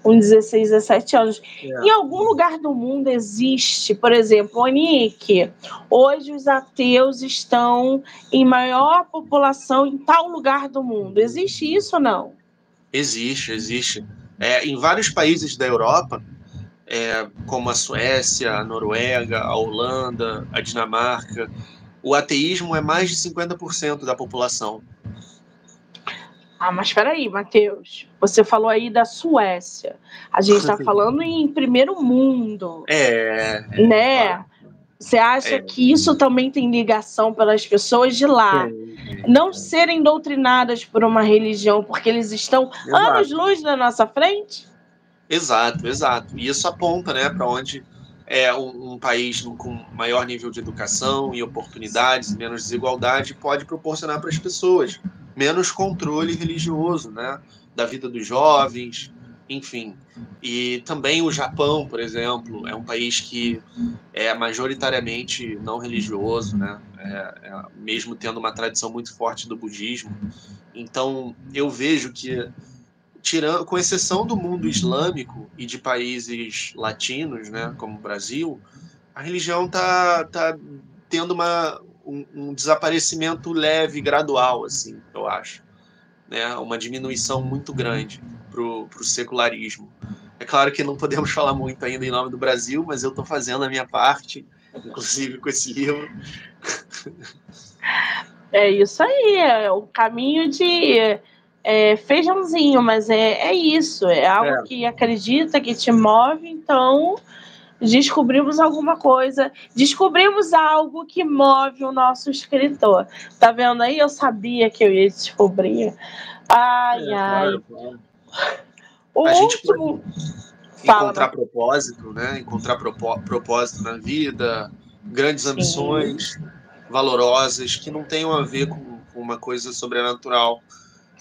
com 16, 17 anos. É. Em algum lugar do mundo existe, por exemplo, Onique, hoje os ateus estão em maior população em tal lugar do mundo. Existe isso ou não? Existe, existe. É, em vários países da Europa, é, como a Suécia, a Noruega, a Holanda, a Dinamarca, o ateísmo é mais de 50% da população. Ah, mas espera aí, Matheus. Você falou aí da Suécia. A gente está falando em primeiro mundo. É. Né? Você acha é. que isso também tem ligação pelas pessoas de lá é. não serem doutrinadas por uma religião porque eles estão anos-luz na nossa frente? Exato, exato. E isso aponta né, para onde é um, um, país com maior nível de educação e oportunidades, menos desigualdade, pode proporcionar para as pessoas menos controle religioso, né, da vida dos jovens, enfim. E também o Japão, por exemplo, é um país que é majoritariamente não religioso, né, é, é, mesmo tendo uma tradição muito forte do budismo. Então, eu vejo que tirando, com exceção do mundo islâmico e de países latinos, né, como o Brasil, a religião está tá tendo uma, um, um, desaparecimento leve, gradual, assim, eu acho. Né? Uma diminuição muito grande para o secularismo. É claro que não podemos falar muito ainda em nome do Brasil, mas eu estou fazendo a minha parte, inclusive com esse livro. É isso aí, é o caminho de é, feijãozinho, mas é, é isso, é algo é. que acredita, que te move, então descobrimos alguma coisa, descobrimos algo que move o nosso escritor. Tá vendo aí? Eu sabia que eu ia descobrir. Ai, é, ai. Claro, claro. O a último. encontrar propósito, né? Encontrar propósito na vida, grandes ambições Sim. valorosas que não tenham a ver com, com uma coisa sobrenatural.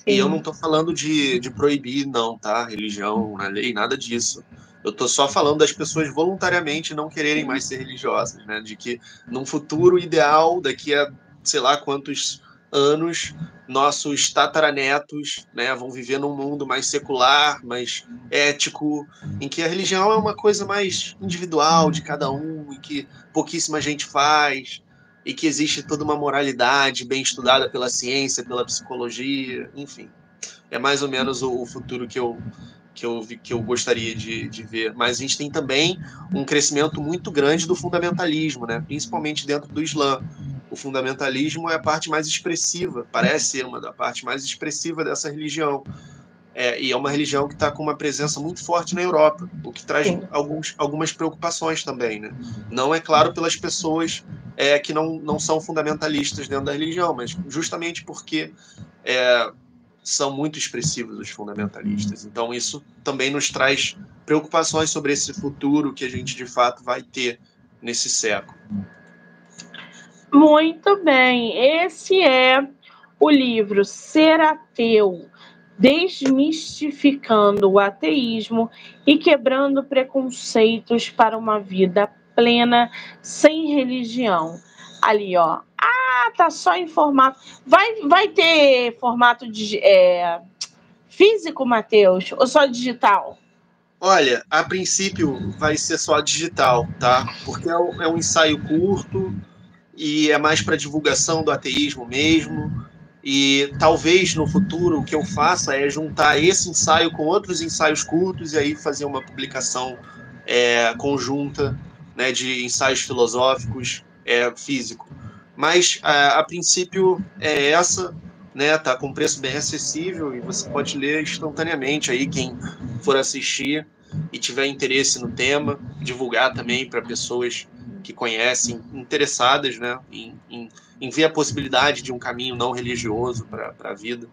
E eu não estou falando de, de proibir, não, tá? Religião na lei, nada disso. Eu estou só falando das pessoas voluntariamente não quererem mais ser religiosas, né? De que num futuro ideal, daqui a sei lá quantos anos, nossos tataranetos né, vão viver num mundo mais secular, mais ético, em que a religião é uma coisa mais individual de cada um, e que pouquíssima gente faz, e que existe toda uma moralidade bem estudada pela ciência, pela psicologia, enfim. É mais ou menos o, o futuro que eu, que eu, que eu gostaria de, de ver. Mas a gente tem também um crescimento muito grande do fundamentalismo, né? principalmente dentro do Islã o fundamentalismo é a parte mais expressiva, parece ser uma da parte mais expressiva dessa religião. É, e é uma religião que está com uma presença muito forte na Europa, o que traz alguns, algumas preocupações também. Né? Não é claro pelas pessoas é, que não, não são fundamentalistas dentro da religião, mas justamente porque é, são muito expressivos os fundamentalistas. Então, isso também nos traz preocupações sobre esse futuro que a gente de fato vai ter nesse século. Muito bem, esse é o livro Ser Ateu, Desmistificando o Ateísmo e Quebrando Preconceitos para uma Vida Plena Sem Religião. Ali, ó. Ah, tá só em formato. Vai, vai ter formato de, é, físico, Matheus, ou só digital? Olha, a princípio vai ser só digital, tá? Porque é um, é um ensaio curto e é mais para divulgação do ateísmo mesmo. E talvez no futuro o que eu faça é juntar esse ensaio com outros ensaios curtos e aí fazer uma publicação é, conjunta né, de ensaios filosóficos é, físico. Mas a, a, princípio é essa, né? Tá com preço bem acessível e você pode ler instantaneamente aí quem for assistir e tiver interesse no tema, divulgar também para pessoas que conhecem, interessadas né, em, em, em ver a possibilidade de um caminho não religioso para a vida.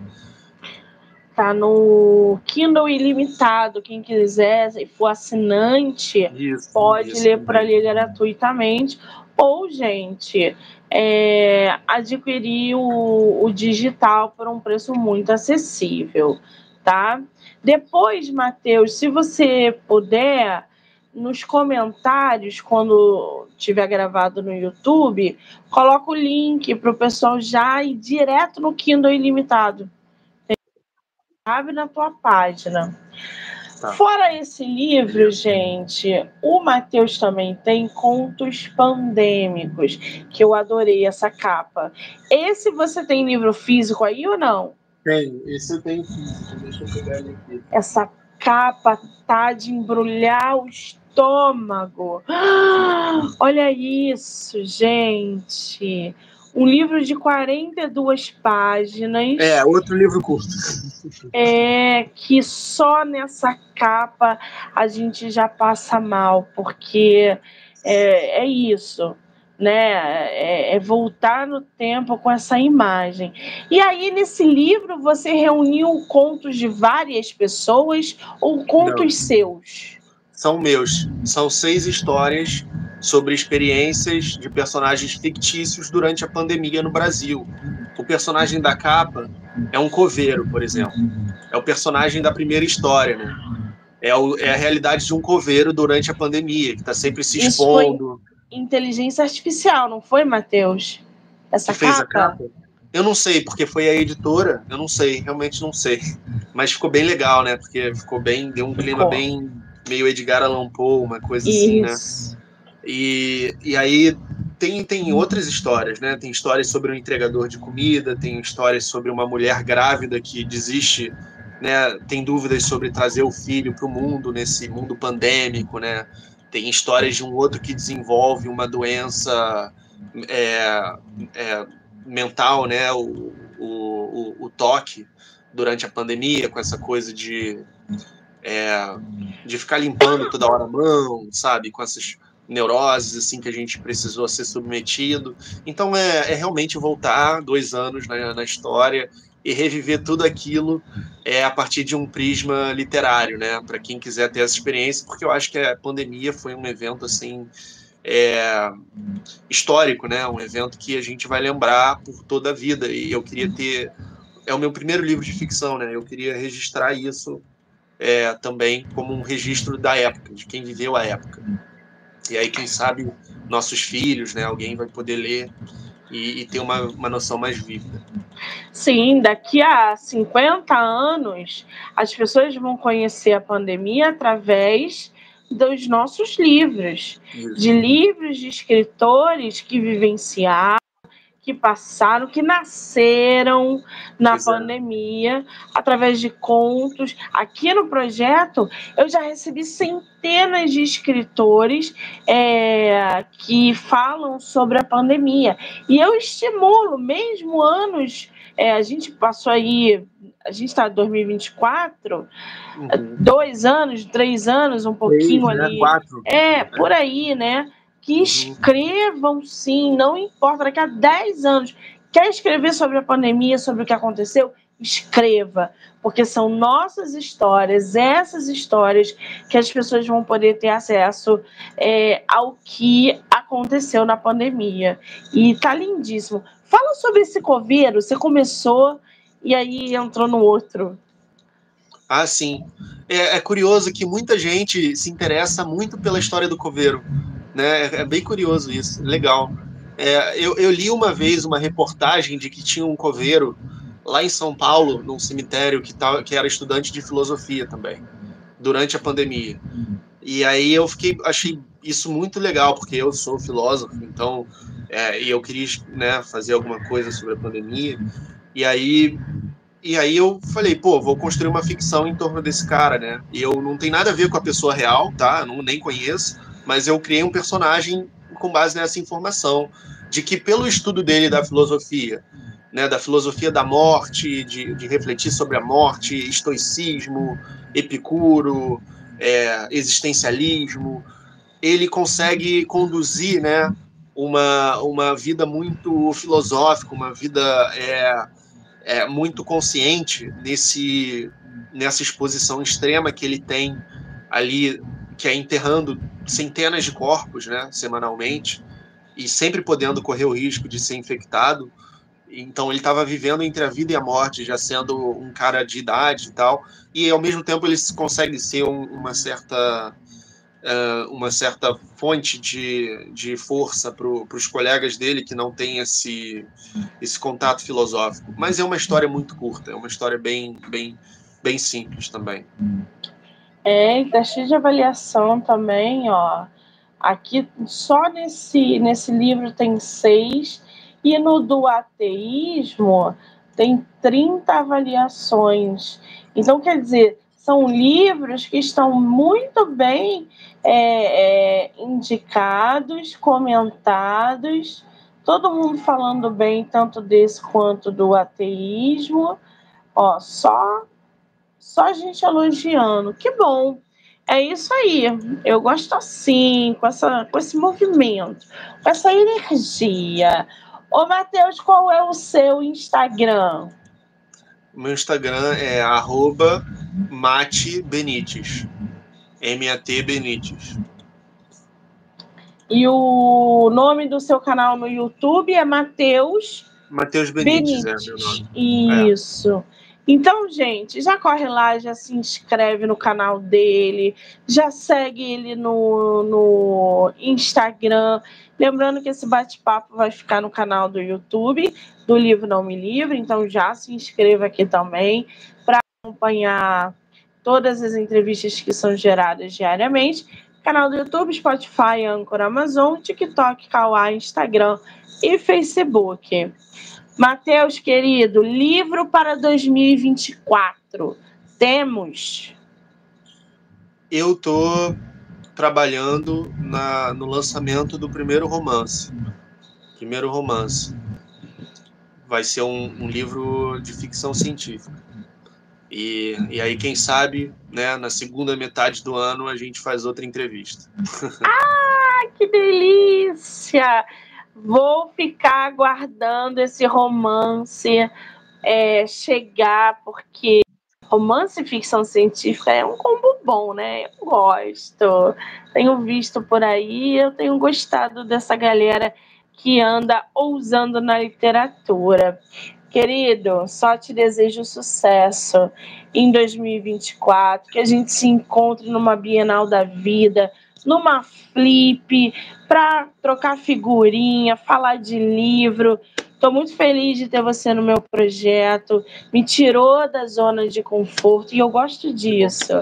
Tá no Kindle ilimitado. Quem quiser e for assinante, isso, pode isso, ler por ali gratuitamente. Ou, gente, é, adquirir o, o digital por um preço muito acessível, tá? Depois, Matheus, se você puder, nos comentários, quando tiver gravado no YouTube, coloca o link para o pessoal já ir direto no Kindle Ilimitado. Abre na tua página. Tá. Fora esse livro, gente, o Matheus também tem Contos Pandêmicos, que eu adorei essa capa. Esse você tem livro físico aí ou não? Tenho, esse eu tenho físico. Deixa eu pegar ele aqui. Essa capa tá de embrulhar os estômago. olha isso, gente. Um livro de 42 páginas. É, outro livro curto. É, que só nessa capa a gente já passa mal, porque é, é isso, né? É, é voltar no tempo com essa imagem. E aí, nesse livro, você reuniu contos de várias pessoas ou contos Não. seus? são meus. São seis histórias sobre experiências de personagens fictícios durante a pandemia no Brasil. O personagem da capa é um coveiro, por exemplo. É o personagem da primeira história, né? É, o, é a realidade de um coveiro durante a pandemia, que está sempre se expondo. inteligência artificial, não foi, Matheus? Essa capa? Capa? Eu não sei, porque foi a editora, eu não sei, realmente não sei. Mas ficou bem legal, né? Porque ficou bem, deu um clima ficou. bem meio Edgar Allan Poe, uma coisa Isso. assim, né? E, e aí tem, tem outras histórias, né? Tem histórias sobre um entregador de comida, tem histórias sobre uma mulher grávida que desiste, né? Tem dúvidas sobre trazer o filho para o mundo nesse mundo pandêmico, né? Tem histórias de um outro que desenvolve uma doença é, é, mental, né? O, o, o, o toque durante a pandemia, com essa coisa de é, de ficar limpando toda hora a mão, sabe, com essas neuroses assim que a gente precisou ser submetido. Então é, é realmente voltar dois anos na, na, história e reviver tudo aquilo é, a partir de um prisma literário, né? Para quem quiser ter essa experiência, porque eu acho que a pandemia foi um evento assim é, histórico, né? Um evento que a gente vai lembrar por toda a vida. E eu queria ter é o meu primeiro livro de ficção, né? Eu queria registrar isso é, também como um registro da época, de quem viveu a época. E aí, quem sabe, nossos filhos, né? Alguém vai poder ler e, e ter uma, uma noção mais vívida. Sim, daqui a 50 anos, as pessoas vão conhecer a pandemia através dos nossos livros, Isso. de livros de escritores que vivenciaram que passaram, que nasceram na pois é. pandemia, é. através de contos. Aqui no projeto, eu já recebi centenas de escritores é, que falam sobre a pandemia. E eu estimulo, mesmo anos. É, a gente passou aí, a gente está em 2024, uhum. dois anos, três anos, um pouquinho três, né? ali. Né? Quatro. É, por aí, né? Que escrevam sim, não importa, daqui a 10 anos. Quer escrever sobre a pandemia, sobre o que aconteceu? Escreva, porque são nossas histórias, essas histórias que as pessoas vão poder ter acesso é, ao que aconteceu na pandemia. E tá lindíssimo. Fala sobre esse coveiro, você começou e aí entrou no outro. Ah, sim. É, é curioso que muita gente se interessa muito pela história do coveiro né? É, é bem curioso isso, legal. É, eu, eu, li uma vez uma reportagem de que tinha um coveiro lá em São Paulo, num cemitério que, tava, que era estudante de filosofia também, durante a pandemia. E aí eu fiquei, achei isso muito legal, porque eu sou filósofo, então, é, e eu queria né, fazer alguma coisa sobre a pandemia. E aí, e aí eu falei, pô, vou construir uma ficção em torno desse cara, né? E eu não tem nada a ver com a pessoa real, tá? não nem conheço mas eu criei um personagem com base nessa informação de que pelo estudo dele da filosofia, né, da filosofia da morte, de, de refletir sobre a morte, estoicismo, epicuro, é, existencialismo, ele consegue conduzir, né, uma, uma vida muito filosófica, uma vida é, é, muito consciente nesse, nessa exposição extrema que ele tem ali que é enterrando centenas de corpos, né, semanalmente, e sempre podendo correr o risco de ser infectado. Então ele estava vivendo entre a vida e a morte, já sendo um cara de idade e tal, e ao mesmo tempo ele consegue ser um, uma certa uh, uma certa fonte de, de força para os colegas dele que não tem esse esse contato filosófico. Mas é uma história muito curta, é uma história bem bem bem simples também. É, teste de avaliação também, ó. Aqui só nesse, nesse livro tem seis, e no do ateísmo tem 30 avaliações. Então, quer dizer, são livros que estão muito bem é, é, indicados, comentados, todo mundo falando bem, tanto desse quanto do ateísmo. Ó, só só gente elogiando. Que bom. É isso aí. Eu gosto assim, com, essa, com esse movimento, com essa energia. Ô, Matheus, qual é o seu Instagram? Meu Instagram é arroba Mate Benites. M-A-T Benites. E o nome do seu canal no YouTube é Matheus... Matheus Benites, Benites, é meu nome. Isso. É. Então, gente, já corre lá, já se inscreve no canal dele, já segue ele no, no Instagram. Lembrando que esse bate-papo vai ficar no canal do YouTube, do Livro Não Me Livre, então já se inscreva aqui também para acompanhar todas as entrevistas que são geradas diariamente. Canal do YouTube, Spotify, Anchor, Amazon, TikTok, Kawaii, Instagram e Facebook. Mateus, querido, livro para 2024. Temos? Eu estou trabalhando na, no lançamento do primeiro romance. Primeiro romance. Vai ser um, um livro de ficção científica. E, e aí, quem sabe, né, na segunda metade do ano a gente faz outra entrevista. ah, que delícia! Vou ficar aguardando esse romance é, chegar, porque romance e ficção científica é um combo bom, né? Eu gosto. Tenho visto por aí, eu tenho gostado dessa galera que anda ousando na literatura. Querido, só te desejo sucesso em 2024, que a gente se encontre numa Bienal da Vida, numa flip, para trocar figurinha, falar de livro. Estou muito feliz de ter você no meu projeto. Me tirou da zona de conforto e eu gosto disso.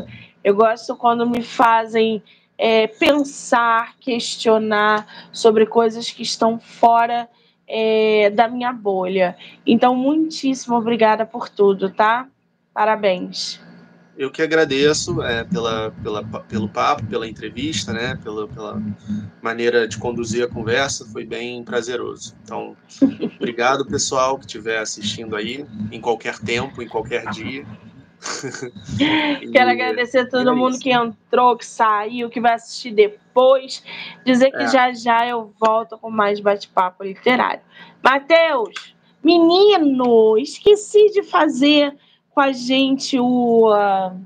Eu gosto quando me fazem é, pensar, questionar sobre coisas que estão fora é, da minha bolha. Então, muitíssimo obrigada por tudo, tá? Parabéns eu que agradeço é, pela, pela, pelo papo, pela entrevista, né, pela, pela maneira de conduzir a conversa, foi bem prazeroso. Então, obrigado pessoal que estiver assistindo aí, em qualquer tempo, em qualquer dia. Quero agradecer a todo é mundo que entrou, que saiu, que vai assistir depois. Dizer que é. já já eu volto com mais bate-papo literário. Matheus, menino, esqueci de fazer com a gente o, uh,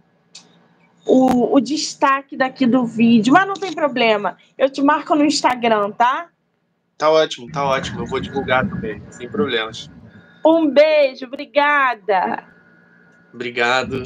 o, o destaque daqui do vídeo, mas não tem problema. Eu te marco no Instagram, tá? Tá ótimo, tá ótimo. Eu vou divulgar também, sem problemas. Um beijo, obrigada. Obrigado.